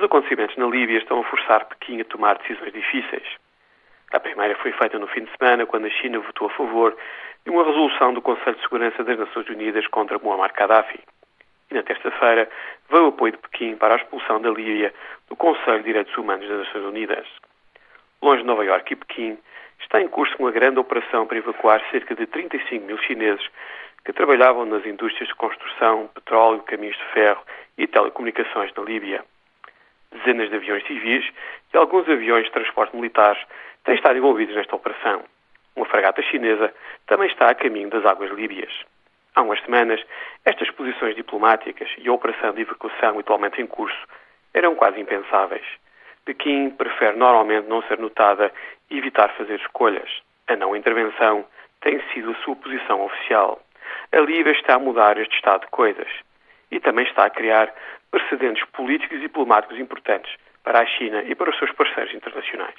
Os acontecimentos na Líbia estão a forçar Pequim a tomar decisões difíceis. A primeira foi feita no fim de semana, quando a China votou a favor de uma resolução do Conselho de Segurança das Nações Unidas contra Muammar Gaddafi. E na terça-feira veio o apoio de Pequim para a expulsão da Líbia do Conselho de Direitos Humanos das Nações Unidas. Longe de Nova Iorque e Pequim, está em curso uma grande operação para evacuar cerca de 35 mil chineses que trabalhavam nas indústrias de construção, petróleo, caminhos de ferro e telecomunicações na Líbia. Dezenas de aviões civis e alguns aviões de transporte militares têm estado envolvidos nesta operação. Uma fragata chinesa também está a caminho das águas líbias. Há umas semanas, estas posições diplomáticas e a operação de evacuação atualmente em curso eram quase impensáveis. Pequim prefere normalmente não ser notada e evitar fazer escolhas. A não intervenção tem sido a sua posição oficial. A Líbia está a mudar este estado de coisas e também está a criar precedentes políticos e diplomáticos importantes para a China e para os seus parceiros internacionais.